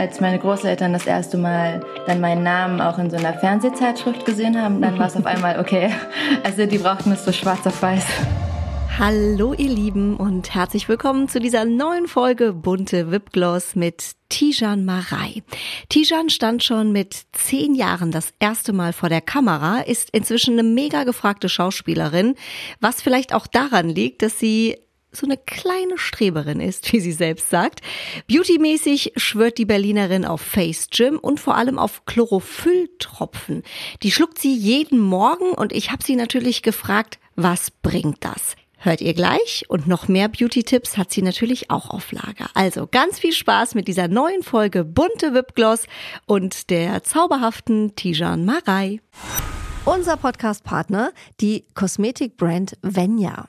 als meine Großeltern das erste Mal dann meinen Namen auch in so einer Fernsehzeitschrift gesehen haben, dann war es auf einmal okay. Also die brauchten es so schwarz auf weiß. Hallo ihr Lieben und herzlich willkommen zu dieser neuen Folge Bunte Wipgloss mit Tijan Marei. Tijan stand schon mit zehn Jahren das erste Mal vor der Kamera, ist inzwischen eine mega gefragte Schauspielerin, was vielleicht auch daran liegt, dass sie so eine kleine Streberin ist, wie sie selbst sagt. Beautymäßig schwört die Berlinerin auf Face Gym und vor allem auf Chlorophylltropfen. Die schluckt sie jeden Morgen und ich habe sie natürlich gefragt, was bringt das? Hört ihr gleich und noch mehr Beauty-Tipps hat sie natürlich auch auf Lager. Also ganz viel Spaß mit dieser neuen Folge Bunte Wipgloss und der zauberhaften Tijan Marei. Unser Podcast-Partner, die Kosmetikbrand Venya.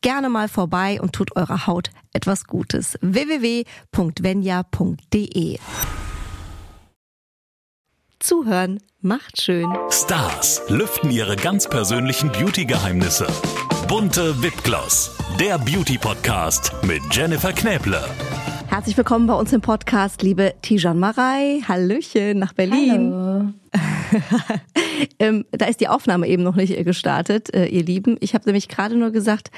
gerne mal vorbei und tut eurer Haut etwas Gutes. www.venya.de Zuhören macht schön. Stars lüften ihre ganz persönlichen Beauty-Geheimnisse. Bunte Wipgloss, der Beauty-Podcast mit Jennifer Knäble. Herzlich willkommen bei uns im Podcast, liebe Tijan Marei. Hallöchen nach Berlin. Hallo. ähm, da ist die Aufnahme eben noch nicht gestartet, äh, ihr Lieben. Ich habe nämlich gerade nur gesagt,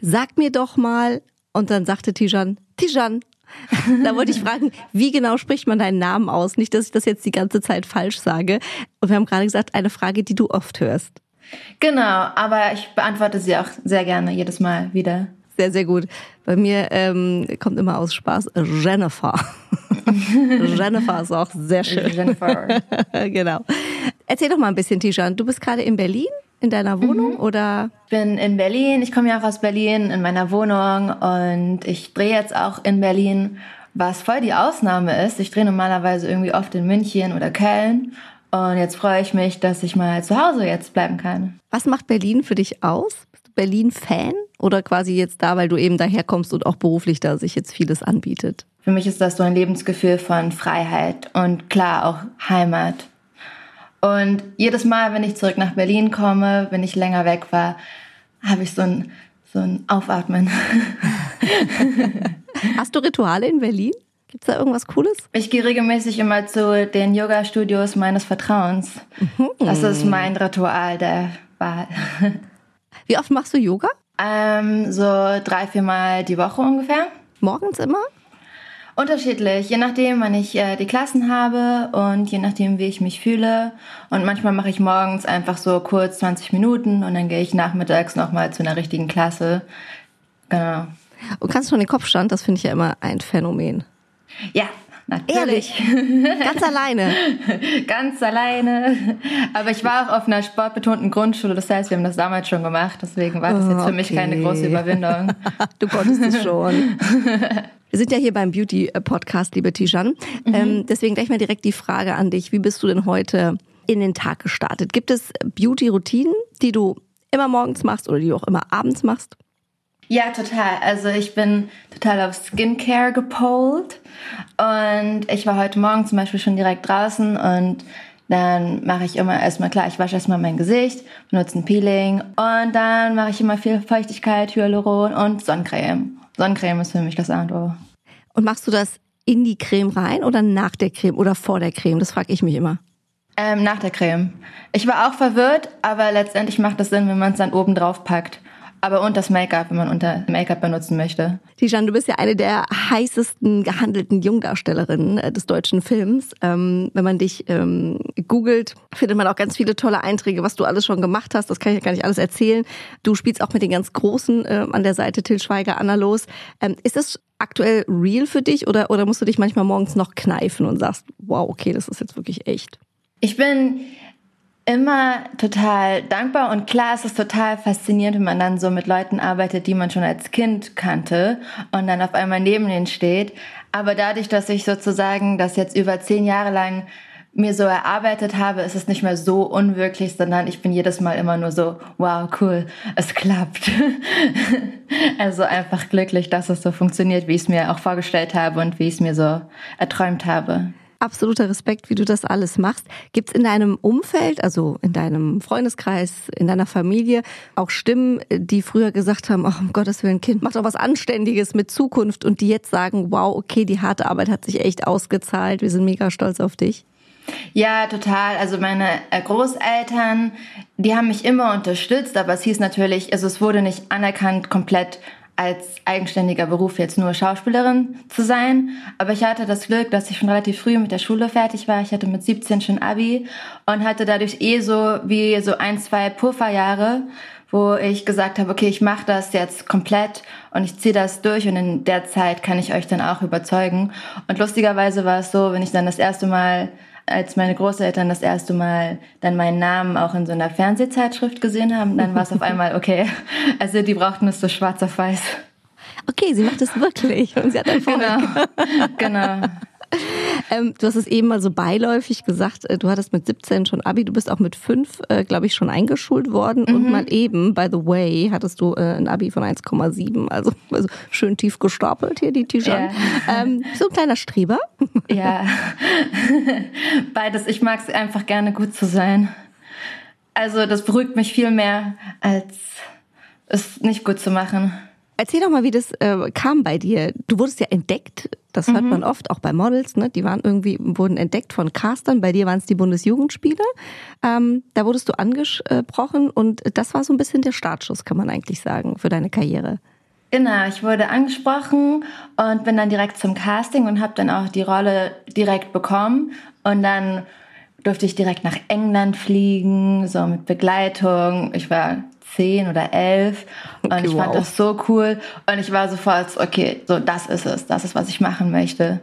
sag mir doch mal, und dann sagte Tijan, Tijan. da wollte ich fragen, wie genau spricht man deinen Namen aus? Nicht, dass ich das jetzt die ganze Zeit falsch sage. Und wir haben gerade gesagt, eine Frage, die du oft hörst. Genau, aber ich beantworte sie auch sehr gerne jedes Mal wieder. Sehr, sehr gut. Bei mir ähm, kommt immer aus Spaß Jennifer. Jennifer ist auch sehr schön. Jennifer. genau. Erzähl doch mal ein bisschen, Tijan. Du bist gerade in Berlin, in deiner Wohnung Mhm. oder? Ich bin in Berlin, ich komme ja auch aus Berlin, in meiner Wohnung und ich drehe jetzt auch in Berlin, was voll die Ausnahme ist. Ich drehe normalerweise irgendwie oft in München oder Köln und jetzt freue ich mich, dass ich mal zu Hause jetzt bleiben kann. Was macht Berlin für dich aus? Bist du Berlin-Fan oder quasi jetzt da, weil du eben daherkommst und auch beruflich da sich jetzt vieles anbietet? Für mich ist das so ein Lebensgefühl von Freiheit und klar auch Heimat. Und jedes Mal, wenn ich zurück nach Berlin komme, wenn ich länger weg war, habe ich so ein, so ein Aufatmen. Hast du Rituale in Berlin? Gibt's da irgendwas Cooles? Ich gehe regelmäßig immer zu den Yoga-Studios meines Vertrauens. Das ist mein Ritual der Wahl. Wie oft machst du Yoga? Ähm, so drei, vier Mal die Woche ungefähr. Morgens immer? Unterschiedlich, je nachdem, wann ich äh, die Klassen habe und je nachdem, wie ich mich fühle. Und manchmal mache ich morgens einfach so kurz 20 Minuten und dann gehe ich nachmittags nochmal zu einer richtigen Klasse. Genau. Und kannst du schon den Kopfstand? Das finde ich ja immer ein Phänomen. Ja, natürlich. Ganz alleine. Ganz alleine. Aber ich war auch auf einer sportbetonten Grundschule, das heißt, wir haben das damals schon gemacht. Deswegen war das jetzt für mich Okay. keine große Überwindung. Du konntest es schon. Wir sind ja hier beim Beauty-Podcast, liebe Tijan. Ähm, deswegen gleich mal direkt die Frage an dich. Wie bist du denn heute in den Tag gestartet? Gibt es Beauty-Routinen, die du immer morgens machst oder die du auch immer abends machst? Ja, total. Also ich bin total auf Skincare gepolt und ich war heute Morgen zum Beispiel schon direkt draußen und dann mache ich immer erstmal klar, ich wasche erstmal mein Gesicht, benutze ein Peeling und dann mache ich immer viel Feuchtigkeit, Hyaluron und Sonnencreme. Sonnencreme ist für mich das A und O. Und machst du das in die Creme rein oder nach der Creme oder vor der Creme? Das frage ich mich immer. Ähm, nach der Creme. Ich war auch verwirrt, aber letztendlich macht es Sinn, wenn man es dann oben drauf packt. Aber und das Make-up, wenn man unter Make-up benutzen möchte. Tijan, du bist ja eine der heißesten gehandelten Jungdarstellerinnen äh, des deutschen Films. Ähm, wenn man dich ähm, googelt, findet man auch ganz viele tolle Einträge, was du alles schon gemacht hast. Das kann ich ja gar nicht alles erzählen. Du spielst auch mit den ganz Großen äh, an der Seite, Till Schweiger, Anna Los. Ähm, ist das aktuell real für dich oder, oder musst du dich manchmal morgens noch kneifen und sagst, wow, okay, das ist jetzt wirklich echt? Ich bin immer total dankbar und klar ist es total faszinierend, wenn man dann so mit Leuten arbeitet, die man schon als Kind kannte und dann auf einmal neben ihnen steht. Aber dadurch, dass ich sozusagen das jetzt über zehn Jahre lang mir so erarbeitet habe, ist es nicht mehr so unwirklich, sondern ich bin jedes Mal immer nur so, wow, cool, es klappt. also einfach glücklich, dass es so funktioniert, wie ich es mir auch vorgestellt habe und wie ich es mir so erträumt habe absoluter Respekt, wie du das alles machst. Gibt es in deinem Umfeld, also in deinem Freundeskreis, in deiner Familie, auch Stimmen, die früher gesagt haben, ach, um Gottes Willen, Kind, mach doch was Anständiges mit Zukunft und die jetzt sagen, wow, okay, die harte Arbeit hat sich echt ausgezahlt, wir sind mega stolz auf dich? Ja, total. Also meine äh, Großeltern, die haben mich immer unterstützt, aber es hieß natürlich, also es wurde nicht anerkannt komplett als eigenständiger Beruf jetzt nur Schauspielerin zu sein. Aber ich hatte das Glück, dass ich schon relativ früh mit der Schule fertig war. Ich hatte mit 17 schon Abi und hatte dadurch eh so wie so ein, zwei Pufferjahre, wo ich gesagt habe, okay, ich mache das jetzt komplett und ich ziehe das durch und in der Zeit kann ich euch dann auch überzeugen. Und lustigerweise war es so, wenn ich dann das erste Mal als meine Großeltern das erste Mal dann meinen Namen auch in so einer Fernsehzeitschrift gesehen haben, dann war es auf einmal okay. Also die brauchten es so schwarz auf weiß. Okay, sie macht es wirklich und sie hat Erfolg. Genau, genau. Ähm, du hast es eben mal so beiläufig gesagt, äh, du hattest mit 17 schon Abi, du bist auch mit 5, äh, glaube ich, schon eingeschult worden mhm. und mal eben, by the way, hattest du äh, ein Abi von 1,7, also, also schön tief gestapelt hier, die Tijan. Ja. Ähm, so ein kleiner Streber? Ja, beides. Ich mag es einfach gerne gut zu sein. Also das beruhigt mich viel mehr, als es nicht gut zu machen. Erzähl doch mal, wie das äh, kam bei dir. Du wurdest ja entdeckt, das hört mhm. man oft, auch bei Models, ne? Die waren irgendwie, wurden entdeckt von Castern. Bei dir waren es die Bundesjugendspiele. Ähm, da wurdest du angesprochen und das war so ein bisschen der Startschuss, kann man eigentlich sagen, für deine Karriere. Genau, ich wurde angesprochen und bin dann direkt zum Casting und habe dann auch die Rolle direkt bekommen. Und dann durfte ich direkt nach England fliegen, so mit Begleitung. Ich war zehn oder elf. Okay, und ich wow. fand das so cool. Und ich war sofort, okay, so das ist es, das ist, was ich machen möchte.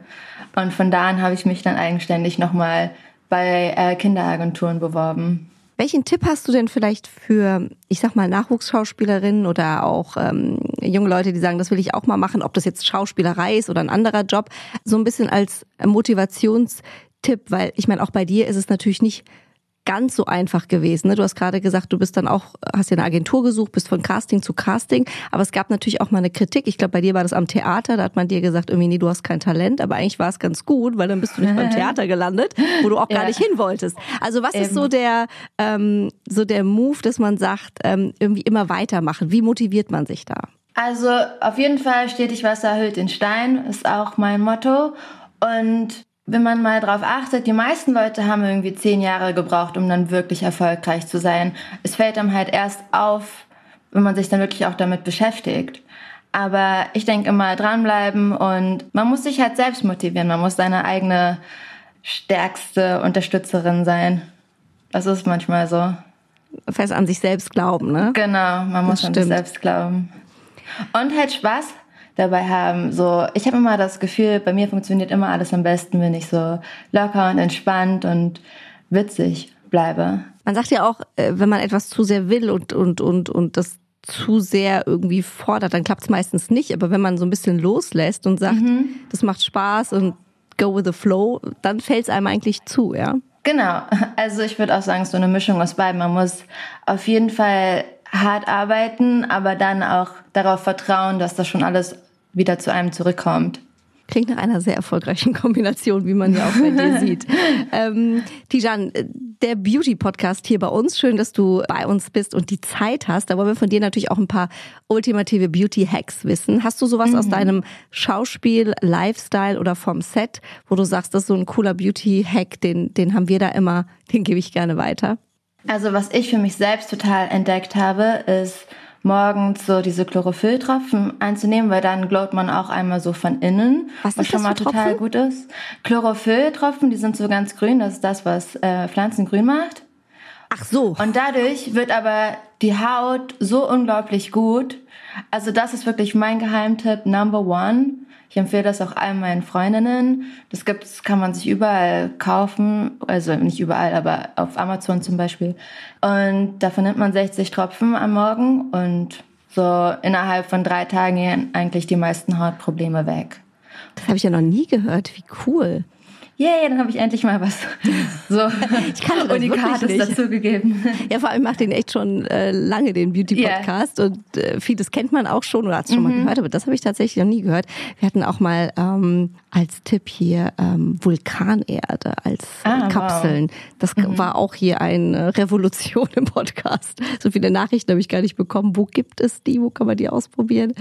Und von da an habe ich mich dann eigenständig nochmal bei äh, Kinderagenturen beworben. Welchen Tipp hast du denn vielleicht für, ich sag mal, Nachwuchsschauspielerinnen oder auch ähm, junge Leute, die sagen, das will ich auch mal machen, ob das jetzt Schauspielerei ist oder ein anderer Job, so ein bisschen als Motivationstipp, weil ich meine, auch bei dir ist es natürlich nicht ganz so einfach gewesen. Ne? Du hast gerade gesagt, du bist dann auch, hast ja eine Agentur gesucht, bist von Casting zu Casting, aber es gab natürlich auch mal eine Kritik. Ich glaube, bei dir war das am Theater, da hat man dir gesagt, irgendwie, nee, du hast kein Talent, aber eigentlich war es ganz gut, weil dann bist du nicht beim Theater gelandet, wo du auch gar ja. nicht hin wolltest. Also was Eben. ist so der, ähm, so der Move, dass man sagt, ähm, irgendwie immer weitermachen? Wie motiviert man sich da? Also auf jeden Fall stetig Wasser erhöht den Stein, ist auch mein Motto. Und wenn man mal drauf achtet, die meisten Leute haben irgendwie zehn Jahre gebraucht, um dann wirklich erfolgreich zu sein. Es fällt einem halt erst auf, wenn man sich dann wirklich auch damit beschäftigt. Aber ich denke immer dranbleiben und man muss sich halt selbst motivieren. Man muss seine eigene stärkste Unterstützerin sein. Das ist manchmal so. Fest an sich selbst glauben, ne? Genau, man muss an sich selbst glauben. Und halt Spaß dabei haben. So, ich habe immer das Gefühl, bei mir funktioniert immer alles am besten, wenn ich so locker und entspannt und witzig bleibe. Man sagt ja auch, äh, wenn man etwas zu sehr will und und und und das zu sehr irgendwie fordert, dann klappt es meistens nicht. Aber wenn man so ein bisschen loslässt und sagt, mhm. das macht Spaß und go with the flow, dann fällt es einem eigentlich zu, ja? Genau. Also ich würde auch sagen, so eine Mischung aus beiden. Man muss auf jeden Fall hart arbeiten, aber dann auch darauf vertrauen, dass das schon alles wieder zu einem zurückkommt. Klingt nach einer sehr erfolgreichen Kombination, wie man ja auch bei dir sieht. Ähm, Tijan, der Beauty-Podcast hier bei uns. Schön, dass du bei uns bist und die Zeit hast. Da wollen wir von dir natürlich auch ein paar ultimative Beauty-Hacks wissen. Hast du sowas mhm. aus deinem Schauspiel, Lifestyle oder vom Set, wo du sagst, das ist so ein cooler Beauty-Hack, den, den haben wir da immer, den gebe ich gerne weiter? Also was ich für mich selbst total entdeckt habe, ist morgens so diese Chlorophylltropfen einzunehmen, weil dann glowt man auch einmal so von innen, was, was schon mal total gut ist. Chlorophylltropfen, die sind so ganz grün, das ist das, was äh, Pflanzen grün macht. Ach so. Und dadurch wird aber die Haut so unglaublich gut. Also das ist wirklich mein Geheimtipp Number One. Ich empfehle das auch allen meinen Freundinnen. Das gibt's, kann man sich überall kaufen. Also nicht überall, aber auf Amazon zum Beispiel. Und davon nimmt man 60 Tropfen am Morgen und so innerhalb von drei Tagen gehen eigentlich die meisten Hautprobleme weg. Das habe ich ja noch nie gehört. Wie cool yay, dann habe ich endlich mal was so ich kann das Unikates dazugegeben. Ja, vor allem macht den echt schon äh, lange, den Beauty-Podcast. Yeah. Und äh, vieles kennt man auch schon oder hat es schon mhm. mal gehört, aber das habe ich tatsächlich noch nie gehört. Wir hatten auch mal ähm, als Tipp hier ähm, Vulkanerde als ah, Kapseln. Wow. Das mhm. war auch hier eine Revolution im Podcast. So viele Nachrichten habe ich gar nicht bekommen. Wo gibt es die? Wo kann man die ausprobieren?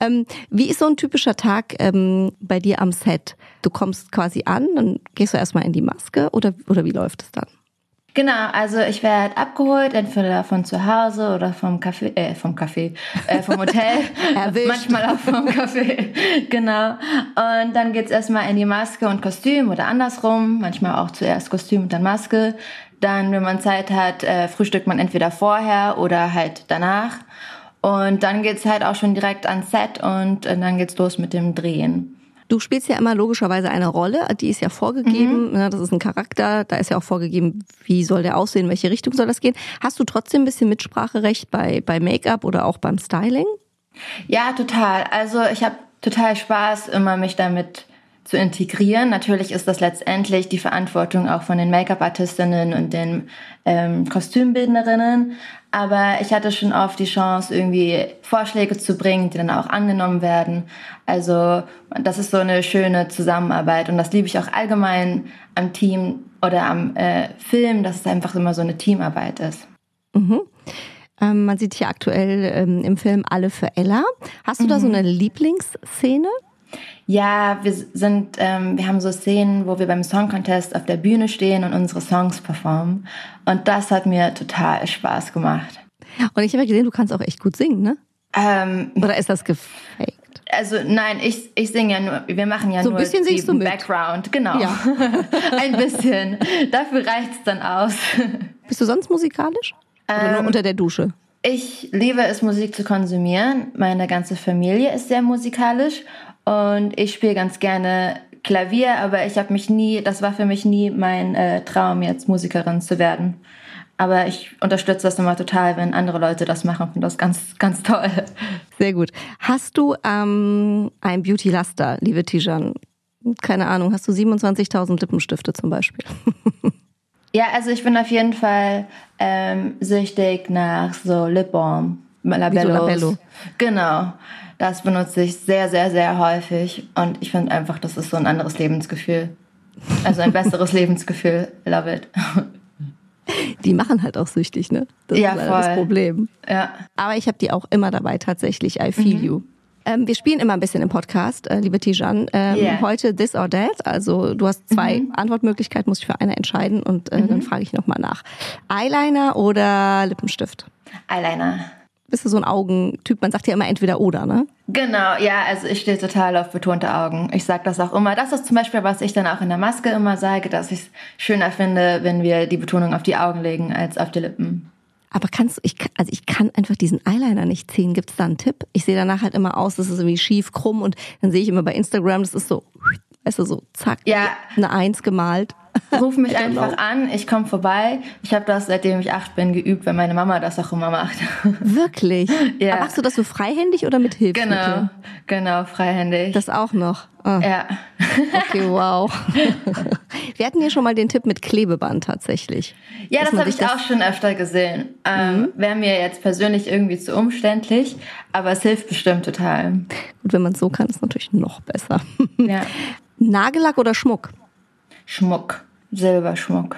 Ähm, wie ist so ein typischer Tag ähm, bei dir am Set? Du kommst quasi an, dann gehst du erstmal in die Maske oder, oder wie läuft es dann? Genau, also ich werde abgeholt, entweder von zu Hause oder vom Café, äh, vom Café, äh, vom Hotel. Manchmal auch vom Café. genau. Und dann geht's erstmal in die Maske und Kostüm oder andersrum. Manchmal auch zuerst Kostüm und dann Maske. Dann, wenn man Zeit hat, äh, frühstückt man entweder vorher oder halt danach. Und dann geht's halt auch schon direkt ans Set und, und äh, dann geht's los mit dem Drehen. Du spielst ja immer logischerweise eine Rolle, die ist ja vorgegeben, mhm. Ne, das ist ein Charakter, da ist ja auch vorgegeben, wie soll der aussehen, in welche Richtung soll das gehen. Hast du trotzdem ein bisschen Mitspracherecht bei, bei Make-up oder auch beim Styling? Ja, total. Also ich habe total Spaß, immer mich damit zu integrieren. Natürlich ist das letztendlich die Verantwortung auch von den Make-up-Artistinnen und den ähm, Kostümbildnerinnen. Aber ich hatte schon oft die Chance, irgendwie Vorschläge zu bringen, die dann auch angenommen werden. Also das ist so eine schöne Zusammenarbeit und das liebe ich auch allgemein am Team oder am äh, Film, dass es einfach immer so eine Teamarbeit ist. Mhm. Ähm, man sieht hier aktuell ähm, im Film Alle für Ella. Hast du mhm. da so mhm. eine Lieblingsszene? Ja, wir sind, ähm, wir haben so Szenen, wo wir beim Song Contest auf der Bühne stehen und unsere Songs performen. Und das hat mir total Spaß gemacht. Und ich habe ja gesehen, du kannst auch echt gut singen, ne? Ähm, Oder ist das gefaked? Also nein, ich, ich singe ja nur, wir machen ja so nur ein bisschen singst du mit. Background, genau. Ja. ein bisschen. Dafür reicht's dann aus. Bist du sonst musikalisch? Oder ähm, nur unter der Dusche? Ich liebe es, Musik zu konsumieren. Meine ganze Familie ist sehr musikalisch und ich spiele ganz gerne Klavier, aber ich habe mich nie, das war für mich nie mein äh, Traum, jetzt Musikerin zu werden. Aber ich unterstütze das immer total, wenn andere Leute das machen. Finde das ganz, ganz toll. Sehr gut. Hast du ähm, ein Beauty-Laster, liebe Tijan? Keine Ahnung, hast du 27.000 Lippenstifte zum Beispiel? ja, also ich bin auf jeden Fall ähm, süchtig nach so Lip Balm. Labellos. Labello. Genau. Das benutze ich sehr, sehr, sehr häufig. Und ich finde einfach, das ist so ein anderes Lebensgefühl. Also ein besseres Lebensgefühl. Love it. Die machen halt auch süchtig, ne? Das ja, ist voll. das Problem. Ja. Aber ich habe die auch immer dabei tatsächlich. I feel mhm. you. Ähm, wir spielen immer ein bisschen im Podcast, äh, liebe Tijan. Ähm, yeah. Heute This or That. Also du hast zwei mhm. Antwortmöglichkeiten, musst dich für eine entscheiden und äh, mhm. dann frage ich nochmal nach. Eyeliner oder Lippenstift? Eyeliner bist du so ein Augentyp? Man sagt ja immer entweder oder, ne? Genau, ja, also ich stehe total auf betonte Augen. Ich sage das auch immer. Das ist zum Beispiel, was ich dann auch in der Maske immer sage, dass ich es schöner finde, wenn wir die Betonung auf die Augen legen als auf die Lippen. Aber kannst du, ich, also ich kann einfach diesen Eyeliner nicht ziehen. Gibt es da einen Tipp? Ich sehe danach halt immer aus, das ist irgendwie schief, krumm und dann sehe ich immer bei Instagram, das ist so, weißt du, so zack, ja. eine Eins gemalt. Ruf mich einfach an, ich komme vorbei. Ich habe das, seitdem ich acht bin, geübt, weil meine Mama das auch immer macht. Wirklich? ja. Aber machst du das so freihändig oder mit Hilfe? Genau, genau, freihändig. Das auch noch? Oh. Ja. Okay, wow. Wir hatten hier schon mal den Tipp mit Klebeband tatsächlich. Ja, das habe ich das auch schon öfter gesehen. Ähm, mhm. Wäre mir jetzt persönlich irgendwie zu umständlich, aber es hilft bestimmt total. Und wenn man es so kann, ist es natürlich noch besser. Ja. Nagellack oder Schmuck? Schmuck, Silberschmuck.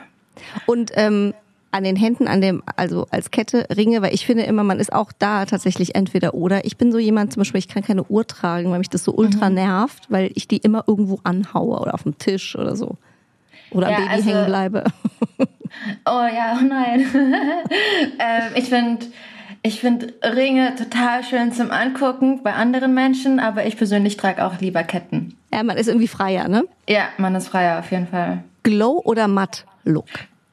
Und ähm, an den Händen, an dem, also als Kette, Ringe, weil ich finde immer, man ist auch da tatsächlich entweder oder. Ich bin so jemand, zum Beispiel, ich kann keine Uhr tragen, weil mich das so ultra mhm. nervt, weil ich die immer irgendwo anhaue oder auf dem Tisch oder so. Oder ja, am Baby also, hängen bleibe. Oh ja, oh nein. ähm, ich finde ich finde Ringe total schön zum Angucken bei anderen Menschen, aber ich persönlich trage auch lieber Ketten. Ja, man ist irgendwie freier, ne? Ja, man ist freier auf jeden Fall. Glow oder matt Look?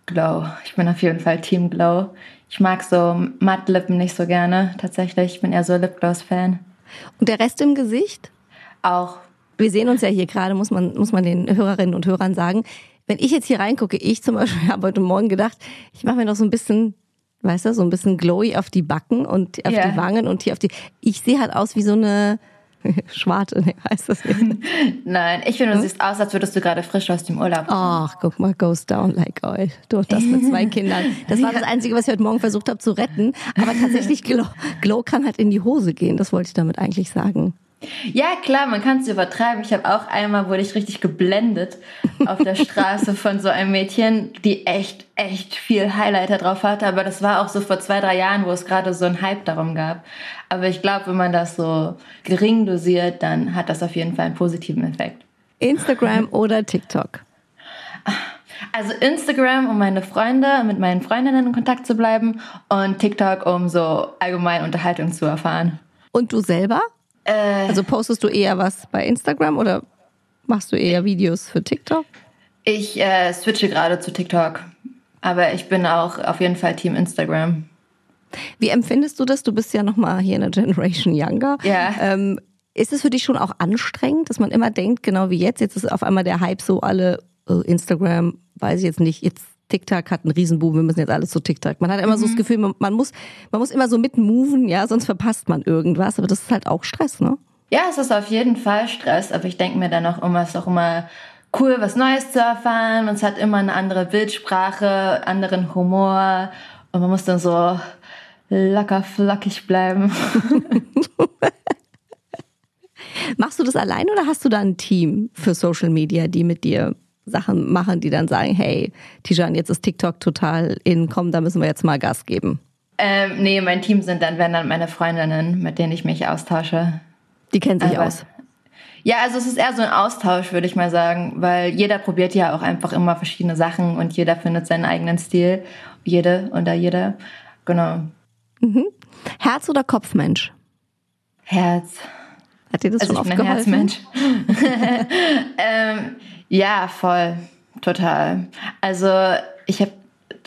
Glow. Ich bin auf jeden Fall Team Glow. Ich mag so Mattlippen nicht so gerne, tatsächlich. Ich bin eher so Lipgloss-Fan. Und der Rest im Gesicht? Auch. Wir sehen uns ja hier gerade, muss man, muss man den Hörerinnen und Hörern sagen. Wenn ich jetzt hier reingucke, ich zum Beispiel habe heute Morgen gedacht, ich mache mir noch so ein bisschen, weißt du, so ein bisschen glowy auf die Backen und auf Ja. die Wangen und hier auf die. Ich sehe halt aus wie so eine Schwarte, ne, heißt das nicht. Nein, ich finde, du siehst aus, als würdest du gerade frisch aus dem Urlaub kommen. Ach, guck mal, goes down like oil. Du das mit zwei Kindern. Das war das Einzige, was ich heute Morgen versucht habe zu retten. Aber tatsächlich, Glow, Glow kann halt in die Hose gehen. Das wollte ich damit eigentlich sagen. Ja, klar, man kann es übertreiben. Ich habe auch einmal, wurde ich richtig geblendet auf der Straße von so einem Mädchen, die echt, echt viel Highlighter drauf hatte. Aber das war auch so vor zwei, drei Jahren, wo es gerade so einen Hype darum gab. Aber ich glaube, wenn man das so gering dosiert, dann hat das auf jeden Fall einen positiven Effekt. Instagram oder TikTok? Also Instagram, um meine Freunde, mit meinen Freundinnen in Kontakt zu bleiben und TikTok, um so allgemein Unterhaltung zu erfahren. Und du selber? Äh, Also postest du eher was bei Instagram oder machst du eher Videos für TikTok? ich äh, switche gerade zu TikTok, aber ich bin auch auf jeden Fall Team Instagram. Wie empfindest du das? Du bist ja noch mal hier in der Generation Younger. Ja. Ähm, ist es für dich schon auch anstrengend, dass man immer denkt, genau wie jetzt, jetzt ist auf einmal der Hype so alle äh, Instagram, weiß ich jetzt nicht, jetzt TikTok hat einen Riesenboom, wir müssen jetzt alles zu TikTok. Man hat immer so das Gefühl, man, man muss, man muss immer so mitmoven, ja, sonst verpasst man irgendwas. Aber das ist halt auch Stress, ne? Ja, es ist auf jeden Fall Stress, aber ich denke mir dann auch immer, es ist auch immer cool, was Neues zu erfahren. Und es hat immer eine andere Bildsprache, anderen Humor und man muss dann so locker flockig bleiben. Machst du das allein oder hast du da ein Team für Social Media, die mit dir Sachen machen, die dann sagen, hey, Tijan, jetzt ist TikTok total in, komm, da müssen wir jetzt mal Gas geben. ähm, nee, mein Team sind dann, wenn dann meine Freundinnen, mit denen ich mich austausche. Die kennen sich Aber- aus. Ja, also es ist eher so ein Austausch, würde ich mal sagen, weil jeder probiert ja auch einfach immer verschiedene Sachen und jeder findet seinen eigenen Stil. Jede oder jeder. Genau. Herz- oder Kopfmensch? Herz. Hat dir das Also schon ich oft bin ein? Herzmensch. ähm, ja, voll. Total. Also ich habe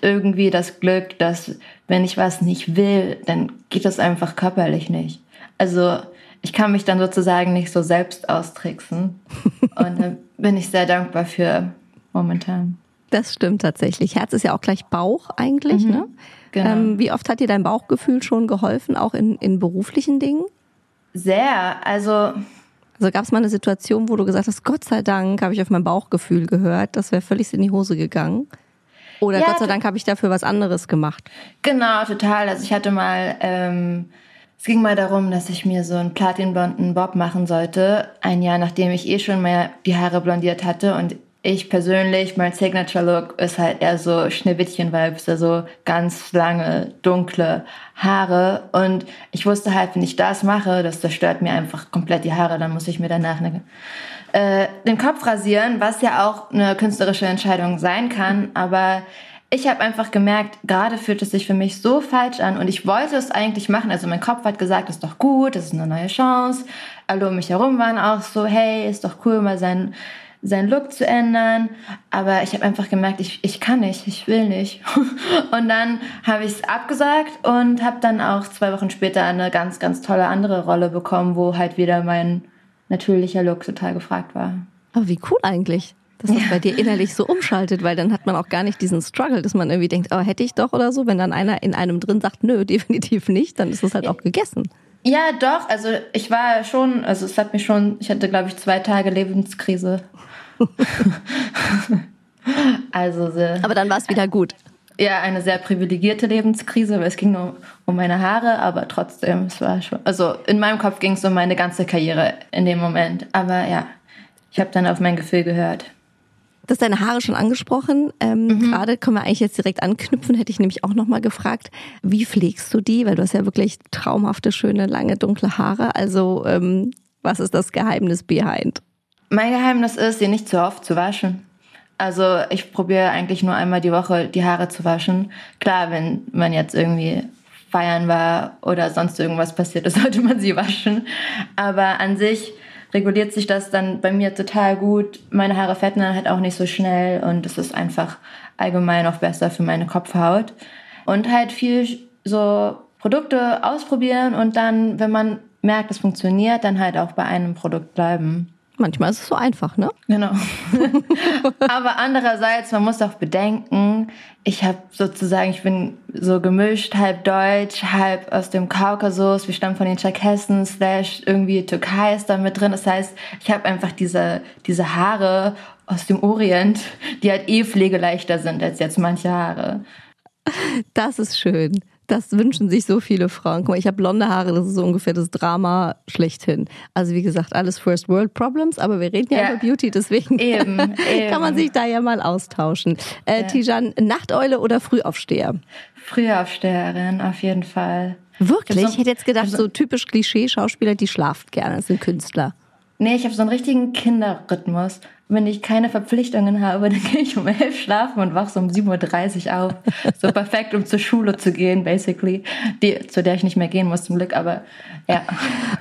irgendwie das Glück, dass wenn ich was nicht will, dann geht das einfach körperlich nicht. Also ich kann mich dann sozusagen nicht so selbst austricksen. Und da bin ich sehr dankbar für momentan. Das stimmt tatsächlich. Herz ist ja auch gleich Bauch eigentlich, ne? genau. Ähm, wie oft hat dir dein Bauchgefühl schon geholfen, auch in, in beruflichen Dingen? Sehr. Also Also gab es mal eine Situation, wo du gesagt hast, Gott sei Dank habe ich auf mein Bauchgefühl gehört, das wäre völlig in die Hose gegangen. Oder Ja, Gott sei Dank habe ich dafür was anderes gemacht. Genau, total. Also ich hatte mal, ähm, es ging mal darum, dass ich mir so einen platinblonden Bob machen sollte, ein Jahr nachdem ich eh schon mal die Haare blondiert hatte und ich persönlich, mein Signature Look ist halt eher so Schneewittchen-Vibes, also ganz lange, dunkle Haare. Und ich wusste halt, wenn ich das mache, das zerstört mir einfach komplett die Haare, dann muss ich mir danach eine, äh, den Kopf rasieren, was ja auch eine künstlerische Entscheidung sein kann. Aber ich habe einfach gemerkt, gerade fühlt es sich für mich so falsch an und ich wollte es eigentlich machen. Also mein Kopf hat gesagt, ist doch gut, das ist eine neue Chance. Alle um mich herum waren auch so, hey, ist doch cool, mal sein seinen Look zu ändern. Aber ich habe einfach gemerkt, ich, ich kann nicht, ich will nicht. Und dann habe ich es abgesagt und habe dann auch zwei Wochen später eine ganz, ganz tolle andere Rolle bekommen, wo halt wieder mein natürlicher Look total gefragt war. Aber wie cool eigentlich, dass das bei dir innerlich so umschaltet, weil dann hat man auch gar nicht diesen Struggle, dass man irgendwie denkt, oh, hätte ich doch oder so. Wenn dann einer in einem drin sagt, nö, definitiv nicht, dann ist es halt auch gegessen. Ja, doch. Also ich war schon, also es hat mich schon, ich hatte glaube ich zwei Tage Lebenskrise. also sehr, Aber dann war es wieder gut. ja, eine sehr privilegierte Lebenskrise, weil es ging nur um meine Haare, aber trotzdem, es war schon, also in meinem Kopf ging es um meine ganze Karriere in dem Moment. Aber ja, ich habe dann auf mein Gefühl gehört. Du hast deine Haare schon angesprochen. Ähm, Gerade können wir eigentlich jetzt direkt anknüpfen, hätte ich nämlich auch nochmal gefragt, wie pflegst du die? Weil du hast ja wirklich traumhafte, schöne, lange, dunkle Haare. Also ähm, was ist das Geheimnis behind? Mein Geheimnis ist, sie nicht zu oft zu waschen. Also ich probiere eigentlich nur einmal die Woche die Haare zu waschen. Klar, wenn man jetzt irgendwie feiern war oder sonst irgendwas passiert ist, sollte man sie waschen. Aber an sich reguliert sich das dann bei mir total gut. Meine Haare fetten dann halt auch nicht so schnell und es ist einfach allgemein auch besser für meine Kopfhaut. Und halt viel so Produkte ausprobieren und dann, wenn man merkt, es funktioniert, dann halt auch bei einem Produkt bleiben. Manchmal ist es so einfach, ne? Genau. Aber andererseits, man muss auch bedenken, ich habe sozusagen, ich bin so gemischt, halb deutsch, halb aus dem Kaukasus, wir stammen von den Tscherkessen, slash irgendwie Türkei ist da mit drin. Das heißt, ich habe einfach diese, diese Haare aus dem Orient, die halt eh pflegeleichter sind als jetzt manche Haare. Das ist schön. Das wünschen sich so viele Frauen. Guck mal, ich habe blonde Haare, das ist so ungefähr das Drama schlechthin. Also wie gesagt, alles First World Problems, aber wir reden ja, ja. über Beauty, deswegen eben, eben. kann man sich da ja mal austauschen. Äh, ja. Tijan, Nachteule oder Frühaufsteher? Frühaufsteherin, auf jeden Fall. Wirklich? Ich, so, ich hätte jetzt gedacht, so, so typisch Klischee-Schauspieler, die schlaft gerne, das sind Künstler. Nee, ich habe so einen richtigen Kinderrhythmus. Wenn ich keine Verpflichtungen habe, dann gehe ich um elf schlafen und wach so um 7.30 Uhr auf. So perfekt, um zur Schule zu gehen, basically. Die, zu der ich nicht mehr gehen muss, zum Glück, aber ja.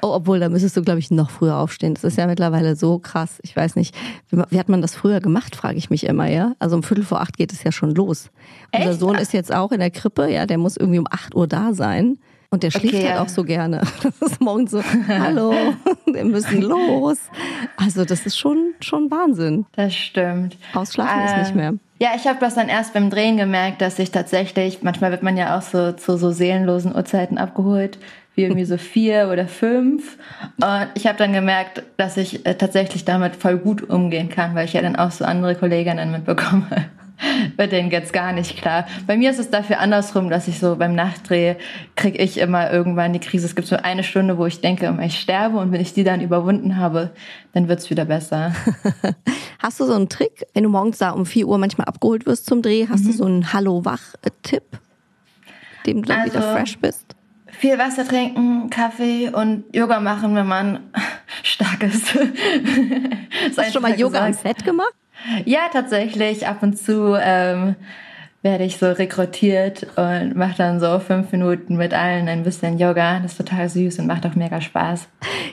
Oh, obwohl, da müsstest du, glaube ich, noch früher aufstehen. Das ist ja mittlerweile so krass. Ich weiß nicht, wie, wie hat man das früher gemacht, frage ich mich immer, ja? Also um Viertel vor acht geht es ja schon los. Echt? Unser Sohn ist jetzt auch in der Krippe, ja, der muss irgendwie um acht Uhr da sein. Und der schläft okay, halt auch so gerne. Das ist morgens so, hallo, wir müssen los. Also das ist schon, schon Wahnsinn. Das stimmt. Ausschlafen äh, ist nicht mehr. Ja, ich habe das dann erst beim Drehen gemerkt, dass ich tatsächlich, manchmal wird man ja auch so zu so seelenlosen Uhrzeiten abgeholt, wie irgendwie so vier oder fünf. Und ich habe dann gemerkt, dass ich äh, tatsächlich damit voll gut umgehen kann, weil ich ja dann auch so andere Kolleginnen mitbekomme. bei denen geht's gar nicht klar. Bei mir ist es dafür andersrum, dass ich so beim Nachtdreh kriege ich immer irgendwann die Krise. Es gibt so eine Stunde, wo ich denke, ich sterbe und wenn ich die dann überwunden habe, dann wird's wieder besser. Hast du so einen Trick, wenn du morgens da um 4 Uhr manchmal abgeholt wirst zum Dreh, hast mhm. du so einen Hallo-Wach-Tipp, dem du dann also, wieder fresh bist? Viel Wasser trinken, Kaffee und Yoga machen, wenn man stark ist. Hast du schon mal Yoga gesagt. am Set gemacht? Ja, tatsächlich. Ab und zu ähm, werde ich so rekrutiert und mache dann so fünf Minuten mit allen ein bisschen Yoga. Das ist total süß und macht auch mega Spaß.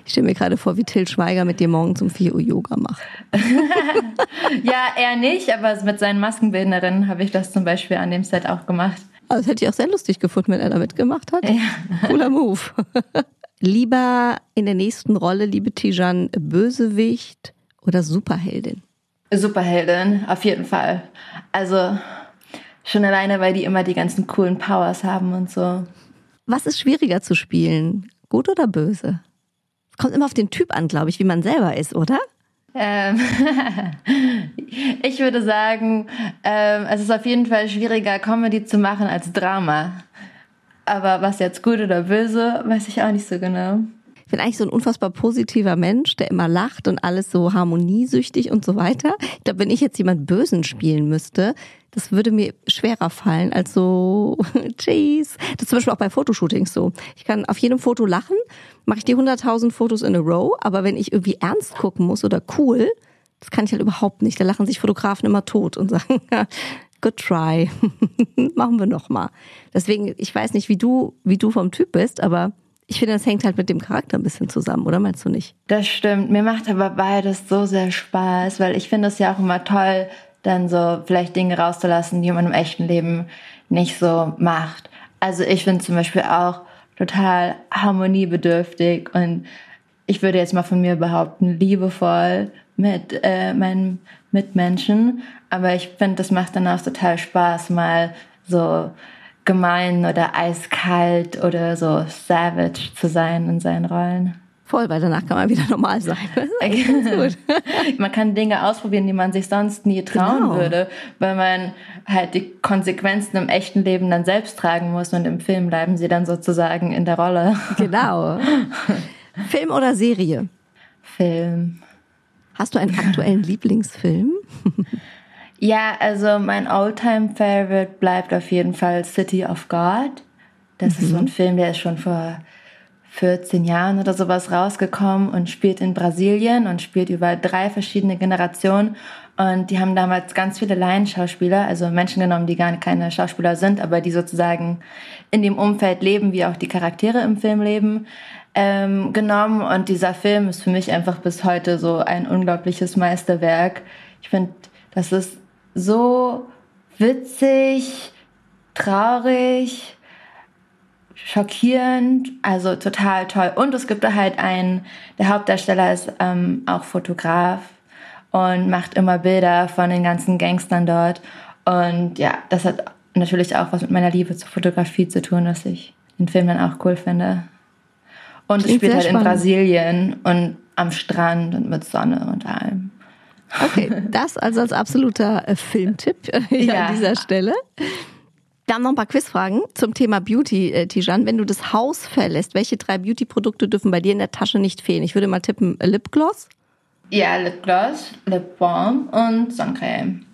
Ich stelle mir gerade vor, wie Till Schweiger mit dir morgens um 4 Uhr Yoga macht. ja, er nicht, aber mit seinen Maskenbildnerinnen habe ich das zum Beispiel an dem Set auch gemacht. Also das hätte ich auch sehr lustig gefunden, wenn er da mitgemacht hat. Ja. Cooler Move. Lieber in der nächsten Rolle, liebe Tijan, Bösewicht oder Superheldin? Superheldin, auf jeden Fall. Also schon alleine, weil die immer die ganzen coolen Powers haben und so. Was ist schwieriger zu spielen? Gut oder böse? Kommt immer auf den Typ an, glaube ich, wie man selber ist, oder? Ähm, ich würde sagen, ähm, es ist auf jeden Fall schwieriger, Comedy zu machen als Drama. Aber was jetzt gut oder böse, weiß ich auch nicht so genau bin eigentlich so ein unfassbar positiver Mensch, der immer lacht und alles so harmoniesüchtig und so weiter. Ich glaube, wenn ich jetzt jemand Bösen spielen müsste, das würde mir schwerer fallen als so, Cheese. Das ist zum Beispiel auch bei Fotoshootings so. Ich kann auf jedem Foto lachen, mache ich die 100.000 Fotos in a row, aber wenn ich irgendwie ernst gucken muss oder cool, das kann ich halt überhaupt nicht. Da lachen sich Fotografen immer tot und sagen, good try. Machen wir nochmal. Deswegen, ich weiß nicht, wie du, wie du vom Typ bist, aber ich finde, das hängt halt mit dem Charakter ein bisschen zusammen, oder meinst du nicht? Das stimmt. Mir macht aber beides so sehr Spaß, weil ich finde es ja auch immer toll, dann so vielleicht Dinge rauszulassen, die man im echten Leben nicht so macht. Also ich bin zum Beispiel auch total harmoniebedürftig und ich würde jetzt mal von mir behaupten, liebevoll mit äh, meinen Mitmenschen. Aber ich finde, das macht dann auch total Spaß, mal so gemein oder eiskalt oder so savage zu sein in seinen Rollen. Voll, weil danach kann man wieder normal sein. man kann Dinge ausprobieren, die man sich sonst nie trauen genau. würde, weil man halt die Konsequenzen im echten Leben dann selbst tragen muss und im Film bleiben sie dann sozusagen in der Rolle. Genau. Film oder Serie? Film. Hast du einen aktuellen Lieblingsfilm? Ja, also mein Alltime favorite bleibt auf jeden Fall City of God. Das mhm. ist so ein mhm. Film, der ist schon vor 14 Jahren oder sowas rausgekommen und spielt in Brasilien und spielt über drei verschiedene Generationen. Und die haben damals ganz viele Laienschauspieler, also Menschen genommen, die gar keine Schauspieler sind, aber die sozusagen in dem Umfeld leben, wie auch die Charaktere im Film leben. ähm, genommen und dieser Film ist für mich einfach bis heute so ein unglaubliches Meisterwerk. Ich finde, das ist so witzig, traurig, schockierend, also total toll. Und es gibt da halt einen, der Hauptdarsteller ist ähm, auch Fotograf und macht immer Bilder von den ganzen Gangstern dort. Und ja, das hat natürlich auch was mit meiner Liebe zur Fotografie zu tun, dass ich den Film dann auch cool finde. Und es spielt halt spannend. in Brasilien und am Strand und mit Sonne und allem. Okay, das also als absoluter äh, Filmtipp äh, ja. an dieser Stelle. Wir haben noch ein paar Quizfragen zum Thema Beauty, äh, Tijan. Wenn du das Haus verlässt, welche drei Beauty-Produkte dürfen bei dir in der Tasche nicht fehlen? Ich würde mal tippen, äh, Lipgloss? Ja, Lipgloss, Lip Balm und Sonnencreme.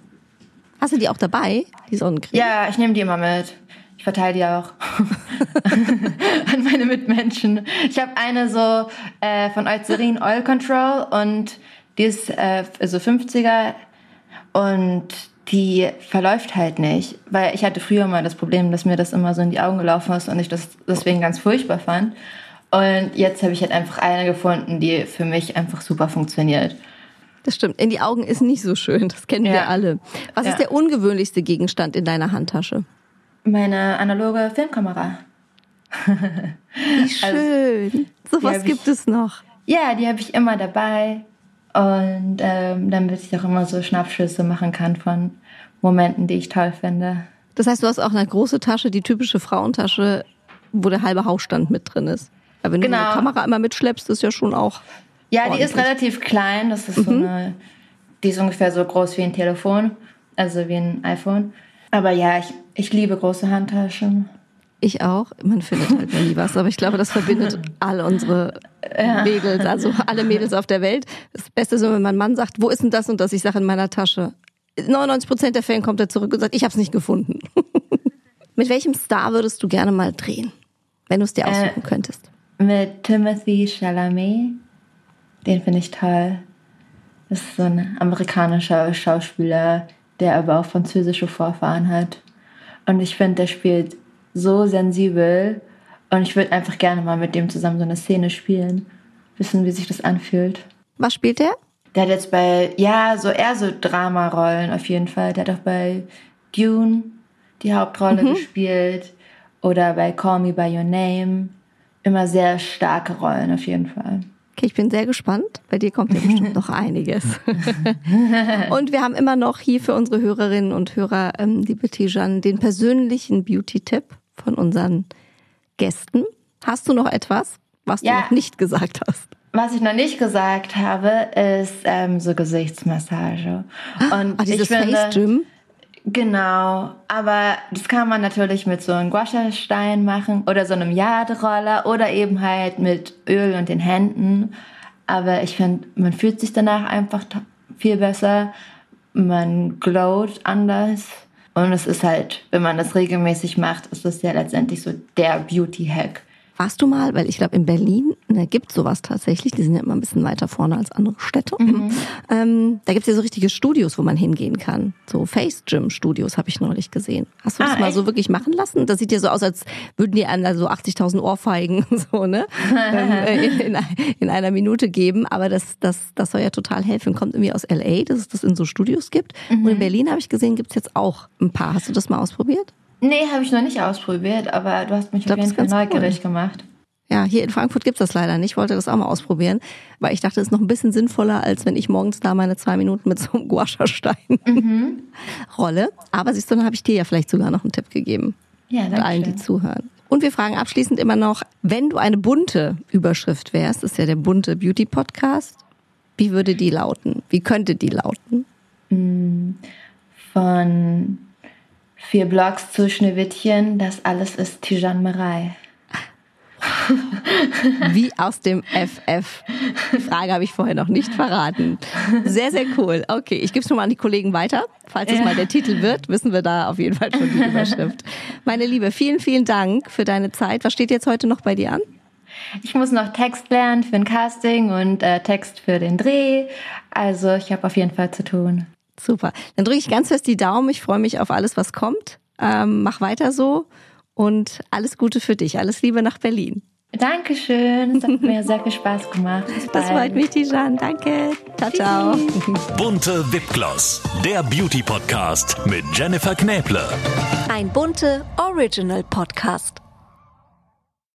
Hast du die auch dabei, die Sonnencreme? Ja, ich nehme die immer mit. Ich verteile die auch an meine Mitmenschen. Ich habe eine so äh, von Eucerin Oil Control und die ist äh, so 50er und die verläuft halt nicht. Weil ich hatte früher mal das Problem, dass mir das immer so in die Augen gelaufen ist und ich das deswegen ganz furchtbar fand. Und jetzt habe ich halt einfach eine gefunden, die für mich einfach super funktioniert. Das stimmt. In die Augen ist nicht so schön. Das kennen ja. wir alle. Was ja. ist der ungewöhnlichste Gegenstand in deiner Handtasche? Meine analoge Filmkamera. Wie schön. Also, so was gibt ich, es noch. Ja, die habe ich immer dabei. Und ähm, damit ich auch immer so Schnappschüsse machen kann von Momenten, die ich toll finde. Das heißt, du hast auch eine große Tasche, die typische Frauentasche, wo der halbe Hausstand mit drin ist. Aber wenn genau. du eine Kamera immer mitschleppst, ist ja schon auch. Ja, ordentlich. die ist relativ klein. Das ist mhm. so eine, die ist ungefähr so groß wie ein Telefon, also wie ein iPhone. Aber ja, ich, ich liebe große Handtaschen. Ich auch. Man findet halt nie was, aber ich glaube, das verbindet all unsere ja. Mädels, also alle Mädels auf der Welt. Das Beste ist, wenn mein Mann sagt, wo ist denn das und das? Ich sage in meiner Tasche. 99 Prozent der Fälle kommt er zurück und sagt, ich habe es nicht gefunden. mit welchem Star würdest du gerne mal drehen, wenn du es dir äh, aussuchen äh, könntest? Mit Timothy Chalamet. Den finde ich toll. Das ist so ein amerikanischer Schauspieler, der aber auch französische Vorfahren hat. Und ich finde, der spielt so sensibel und ich würde einfach gerne mal mit dem zusammen so eine Szene spielen. Wissen, wie sich das anfühlt. Was spielt der? Der hat jetzt bei, ja, so eher so Dramarollen auf jeden Fall. Der hat auch bei Dune die Hauptrolle mhm. gespielt oder bei Call Me By Your Name. Immer sehr starke Rollen auf jeden Fall. Okay, ich bin sehr gespannt. Bei dir kommt ja bestimmt noch einiges. und wir haben immer noch hier für unsere Hörerinnen und Hörer, ähm, liebe Tijan, den persönlichen Beauty-Tipp von unseren Gästen. Hast du noch etwas, was ja. du noch nicht gesagt hast? Was ich noch nicht gesagt habe, ist ähm, so Gesichtsmassage. Und ah, dieses ich finde, Face Gym? Genau, aber das kann man natürlich mit so einem Guascha-Stein machen oder so einem Jadroller oder eben halt mit Öl und den Händen. Aber ich finde, man fühlt sich danach einfach viel besser, man glowt anders. Und es ist halt, wenn man das regelmäßig macht, ist das ja letztendlich so der Beauty-Hack. Warst du mal, weil ich glaube in Berlin ne, gibt sowas tatsächlich, die sind ja immer ein bisschen weiter vorne als andere Städte. Mhm. Ähm, da gibt's ja so richtige Studios, wo man hingehen kann. So Face Gym Studios habe ich neulich gesehen. Hast du ah, das mal echt? so wirklich machen lassen? Das sieht ja so aus, als würden die einem so 80.000 Ohrfeigen so ne ähm, äh, in, in, in, einer Minute geben. Aber das, das, das soll ja total helfen. Kommt irgendwie aus LA, dass es das in so Studios gibt. Mhm. Und in Berlin habe ich gesehen, gibt's jetzt auch ein paar. Hast du das mal ausprobiert? Nee, habe ich noch nicht ausprobiert, aber du hast mich glaub, auf jeden Fall neugierig cool. gemacht. Ja, hier in Frankfurt gibt's das leider nicht. Ich wollte das auch mal ausprobieren, weil ich dachte, das ist noch ein bisschen sinnvoller, als wenn ich morgens da meine zwei Minuten mit so einem Guascha-Stein mhm. rolle. Aber siehst du, dann habe ich dir ja vielleicht sogar noch einen Tipp gegeben. Ja, danke. Und allen, die zuhören. Und wir fragen abschließend immer noch, wenn du eine bunte Überschrift wärst, das ist ja der bunte Beauty Podcast, wie würde die lauten? Wie könnte die lauten? Mm, von Vier Blogs zu Schneewittchen, das alles ist Tijan Marei. Wie aus dem FF. Die Frage habe ich vorher noch nicht verraten. Sehr, sehr cool. Okay, ich gebe es schon mal an die Kollegen weiter. Falls es ja. mal der Titel wird, wissen wir da auf jeden Fall schon die Überschrift. Meine Liebe, vielen, vielen Dank für deine Zeit. Was steht jetzt heute noch bei dir an? Ich muss noch Text lernen für ein Casting und äh, Text für den Dreh. Also ich habe auf jeden Fall zu tun. Super. Dann drücke ich ganz fest die Daumen. Ich freue mich auf alles, was kommt. Ähm, mach weiter so und alles Gute für dich. Alles Liebe nach Berlin. Dankeschön. Es hat mir sehr viel Spaß gemacht. Das freut mich, Tijan. Danke. Ciao, ciao. Bunte Wipgloss, der Beauty Podcast mit Jennifer Knäble. Ein bunte Original Podcast.